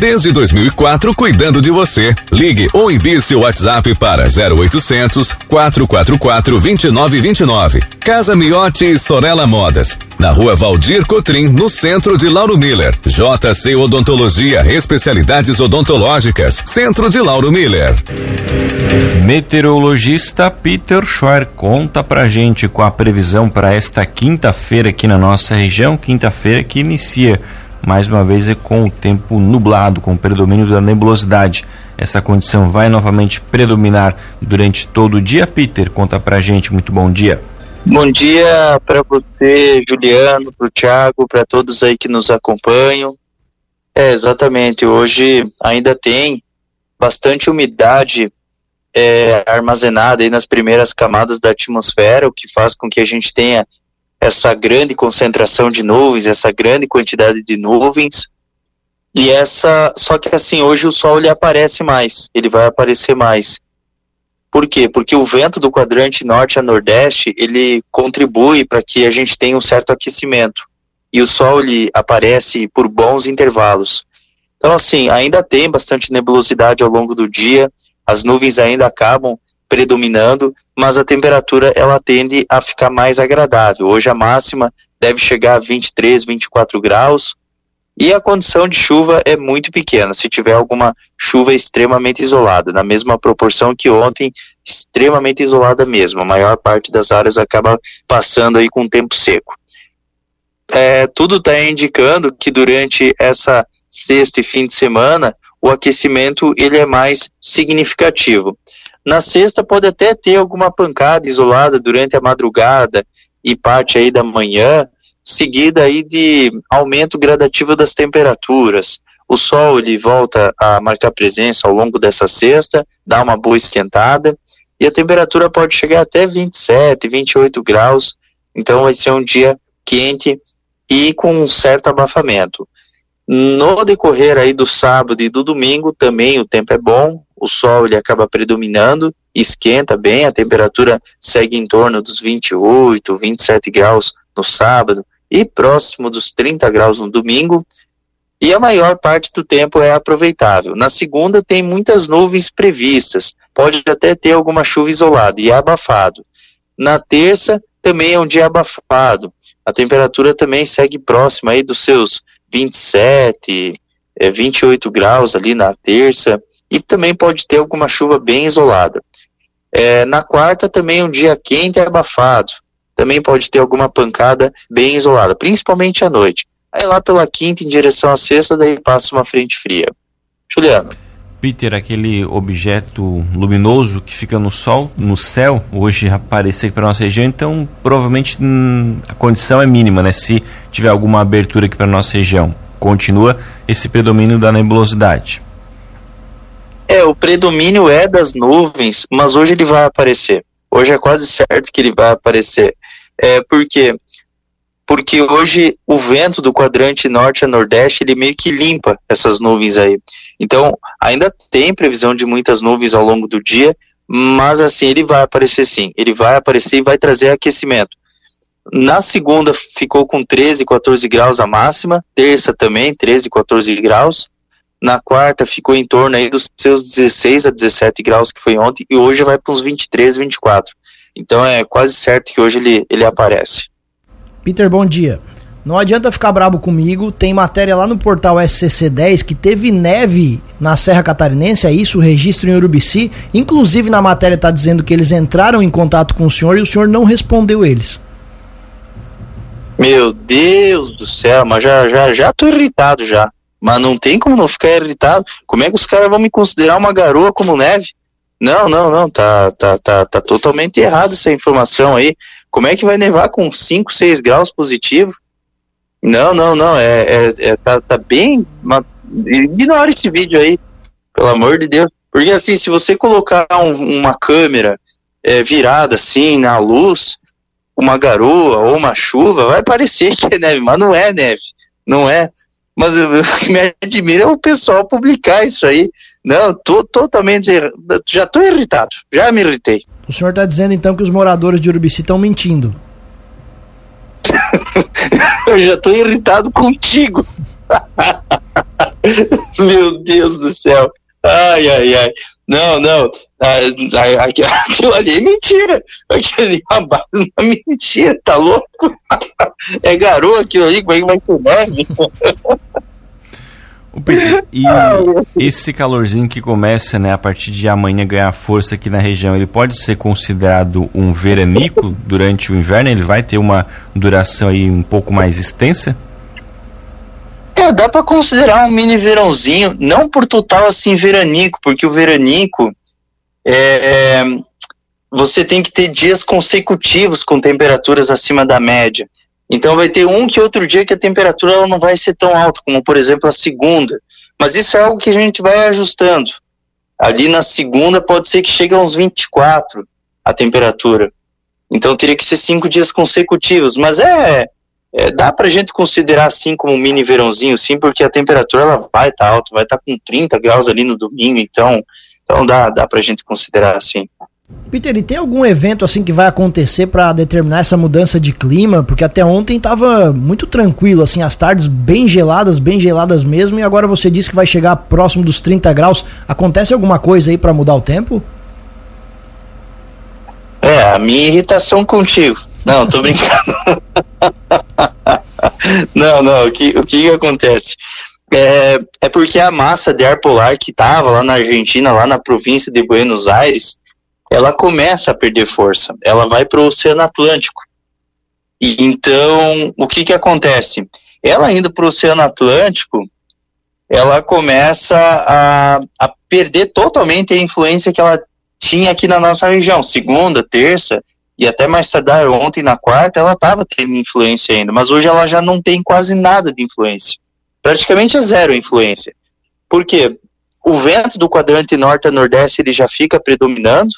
Desde 2004, cuidando de você. Ligue ou envie seu WhatsApp para 0800 444 2929. Casa Miotti e Sorella Modas. Na rua Valdir Cotrim, no centro de Lauro Miller. JC Odontologia, especialidades odontológicas. Centro de Lauro Miller. Meteorologista Peter Schwer conta pra gente com a previsão para esta quinta-feira aqui na nossa região. Quinta-feira que inicia mais uma vez é com o tempo nublado, com o predomínio da nebulosidade. Essa condição vai novamente predominar durante todo o dia. Peter, conta pra gente. Muito bom dia. Bom dia para você, Juliano, para o Thiago, para todos aí que nos acompanham. É, exatamente. Hoje ainda tem bastante umidade é, armazenada aí nas primeiras camadas da atmosfera, o que faz com que a gente tenha essa grande concentração de nuvens, essa grande quantidade de nuvens. E essa, só que assim, hoje o sol ele aparece mais, ele vai aparecer mais. Por quê? Porque o vento do quadrante norte a nordeste, ele contribui para que a gente tenha um certo aquecimento. E o sol ele aparece por bons intervalos. Então assim, ainda tem bastante nebulosidade ao longo do dia, as nuvens ainda acabam predominando, mas a temperatura ela tende a ficar mais agradável. Hoje a máxima deve chegar a 23, 24 graus e a condição de chuva é muito pequena. Se tiver alguma chuva extremamente isolada, na mesma proporção que ontem, extremamente isolada mesmo. A maior parte das áreas acaba passando aí com tempo seco. É, tudo está indicando que durante essa sexta e fim de semana o aquecimento ele é mais significativo. Na sexta pode até ter alguma pancada isolada durante a madrugada e parte aí da manhã, seguida aí de aumento gradativo das temperaturas. O sol ele volta a marcar presença ao longo dessa sexta, dá uma boa esquentada e a temperatura pode chegar até 27, 28 graus. Então vai ser um dia quente e com um certo abafamento. No decorrer aí do sábado e do domingo também o tempo é bom, o sol ele acaba predominando, esquenta bem, a temperatura segue em torno dos 28, 27 graus no sábado e próximo dos 30 graus no domingo. E a maior parte do tempo é aproveitável. Na segunda tem muitas nuvens previstas, pode até ter alguma chuva isolada e é abafado. Na terça também é um dia abafado. A temperatura também segue próxima aí dos seus 27, 28 eh, graus ali na terça e também pode ter alguma chuva bem isolada. É, na quarta também um dia quente e abafado, também pode ter alguma pancada bem isolada, principalmente à noite. Aí lá pela quinta em direção à sexta, daí passa uma frente fria. Juliano. Peter, aquele objeto luminoso que fica no sol, no céu, hoje apareceu aqui para nossa região, então provavelmente hum, a condição é mínima, né? Se tiver alguma abertura aqui para nossa região, continua esse predomínio da nebulosidade. É, o predomínio é das nuvens, mas hoje ele vai aparecer. Hoje é quase certo que ele vai aparecer. É, por quê? Porque hoje o vento do quadrante norte a nordeste, ele meio que limpa essas nuvens aí. Então, ainda tem previsão de muitas nuvens ao longo do dia, mas assim, ele vai aparecer sim. Ele vai aparecer e vai trazer aquecimento. Na segunda ficou com 13, 14 graus a máxima, terça também 13, 14 graus, na quarta ficou em torno aí dos seus 16 a 17 graus que foi ontem e hoje vai para uns 23, 24. Então é quase certo que hoje ele, ele aparece. Peter, bom dia. Não adianta ficar brabo comigo, tem matéria lá no portal SCC10 que teve neve na Serra Catarinense, é isso, o registro em Urubici. Inclusive na matéria está dizendo que eles entraram em contato com o senhor e o senhor não respondeu eles. Meu Deus do céu, mas já, já, já tô irritado já. Mas não tem como não ficar irritado. Como é que os caras vão me considerar uma garoa como neve? Não, não, não, tá, tá, tá, tá totalmente errado essa informação aí. Como é que vai nevar com 5, 6 graus positivo? Não, não, não, é, é, é tá, tá bem. Uma, ignora esse vídeo aí, pelo amor de Deus. Porque assim, se você colocar um, uma câmera é, virada assim na luz, uma garoa ou uma chuva, vai parecer que é neve, mas não é neve, não é. Mas o que me admira é o pessoal publicar isso aí. Não, tô totalmente. Já tô irritado, já me irritei. O senhor está dizendo então que os moradores de Urubici estão mentindo? Eu já estou irritado contigo. Meu Deus do céu. Ai, ai, ai. Não, não. Aquilo ali é mentira. Aquilo ali é uma base mentira, tá louco? É garoto aquilo ali, como é que vai ser neve? e esse calorzinho que começa, né, a partir de amanhã ganhar força aqui na região, ele pode ser considerado um veranico durante o inverno? Ele vai ter uma duração aí um pouco mais extensa? É, dá para considerar um mini verãozinho, não por total assim veranico, porque o veranico é, é, você tem que ter dias consecutivos com temperaturas acima da média. Então vai ter um que outro dia que a temperatura ela não vai ser tão alta, como por exemplo a segunda. Mas isso é algo que a gente vai ajustando. Ali na segunda pode ser que chegue a uns 24 a temperatura. Então teria que ser cinco dias consecutivos. Mas é, é, dá para a gente considerar assim como um mini verãozinho, sim, porque a temperatura ela vai estar tá alta, vai estar tá com 30 graus ali no domingo, então, então dá, dá para a gente considerar assim. Peter, e tem algum evento assim que vai acontecer para determinar essa mudança de clima? Porque até ontem estava muito tranquilo, assim, as tardes bem geladas, bem geladas mesmo, e agora você disse que vai chegar próximo dos 30 graus. Acontece alguma coisa aí para mudar o tempo? É, a minha irritação contigo. Não, tô brincando. não, não, o que, o que acontece? É, é porque a massa de ar polar que estava lá na Argentina, lá na província de Buenos Aires, ela começa a perder força. Ela vai para o Oceano Atlântico. E, então, o que, que acontece? Ela indo para o Oceano Atlântico, ela começa a, a perder totalmente a influência que ela tinha aqui na nossa região. Segunda, terça, e até mais tardar ontem na quarta, ela estava tendo influência ainda, mas hoje ela já não tem quase nada de influência. Praticamente é zero influência. Por quê? O vento do quadrante norte a nordeste ele já fica predominando,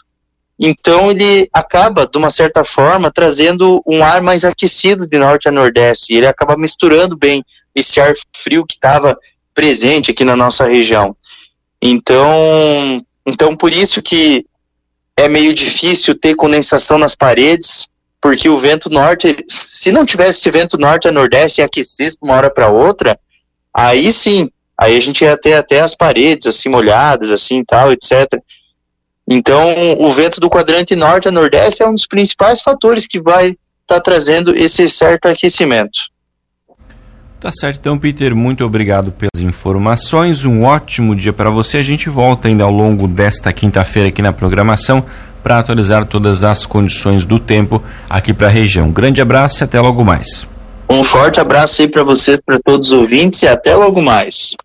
então ele acaba, de uma certa forma, trazendo um ar mais aquecido de norte a nordeste, e ele acaba misturando bem esse ar frio que estava presente aqui na nossa região. Então, então por isso que é meio difícil ter condensação nas paredes, porque o vento norte, se não tivesse vento norte a nordeste e aquecesse de uma hora para outra, aí sim, aí a gente ia ter até as paredes assim molhadas, assim tal, etc. Então, o vento do quadrante norte a nordeste é um dos principais fatores que vai estar tá trazendo esse certo aquecimento. Tá certo, então, Peter, muito obrigado pelas informações. Um ótimo dia para você. A gente volta ainda ao longo desta quinta-feira aqui na programação para atualizar todas as condições do tempo aqui para a região. Grande abraço e até logo mais. Um forte abraço aí para vocês, para todos os ouvintes e até logo mais.